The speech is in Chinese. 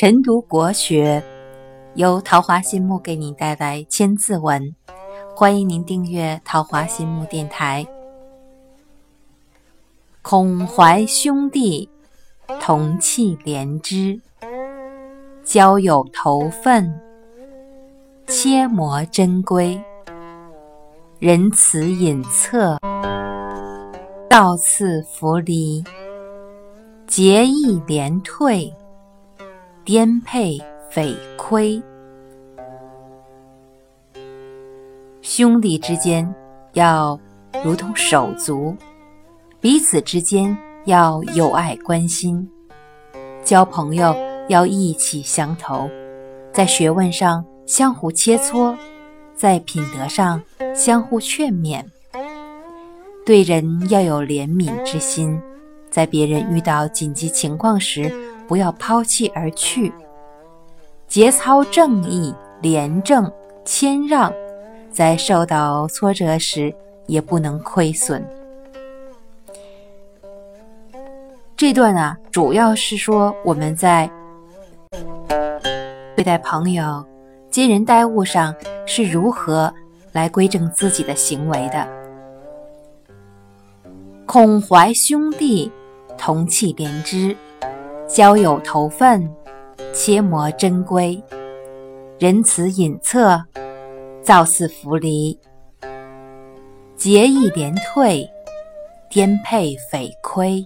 晨读国学，由桃花心木给您带来千字文。欢迎您订阅桃花心木电台。孔怀兄弟，同气连枝，交友投分，切磨珍贵。仁慈隐恻，道次弗离，节义廉退，颠沛匪亏。兄弟之间要如同手足，彼此之间要友爱关心，交朋友要意气相投，在学问上相互切磋。在品德上相互劝勉，对人要有怜悯之心，在别人遇到紧急情况时，不要抛弃而去。节操正义、廉政、谦让，在受到挫折时也不能亏损。这段呢，主要是说我们在对待朋友。接人待物上是如何来规正自己的行为的？孔怀兄弟，同气连枝，交友投份，切磨珍贵，仁慈隐恻，造次弗离，节义廉退，颠沛匪亏。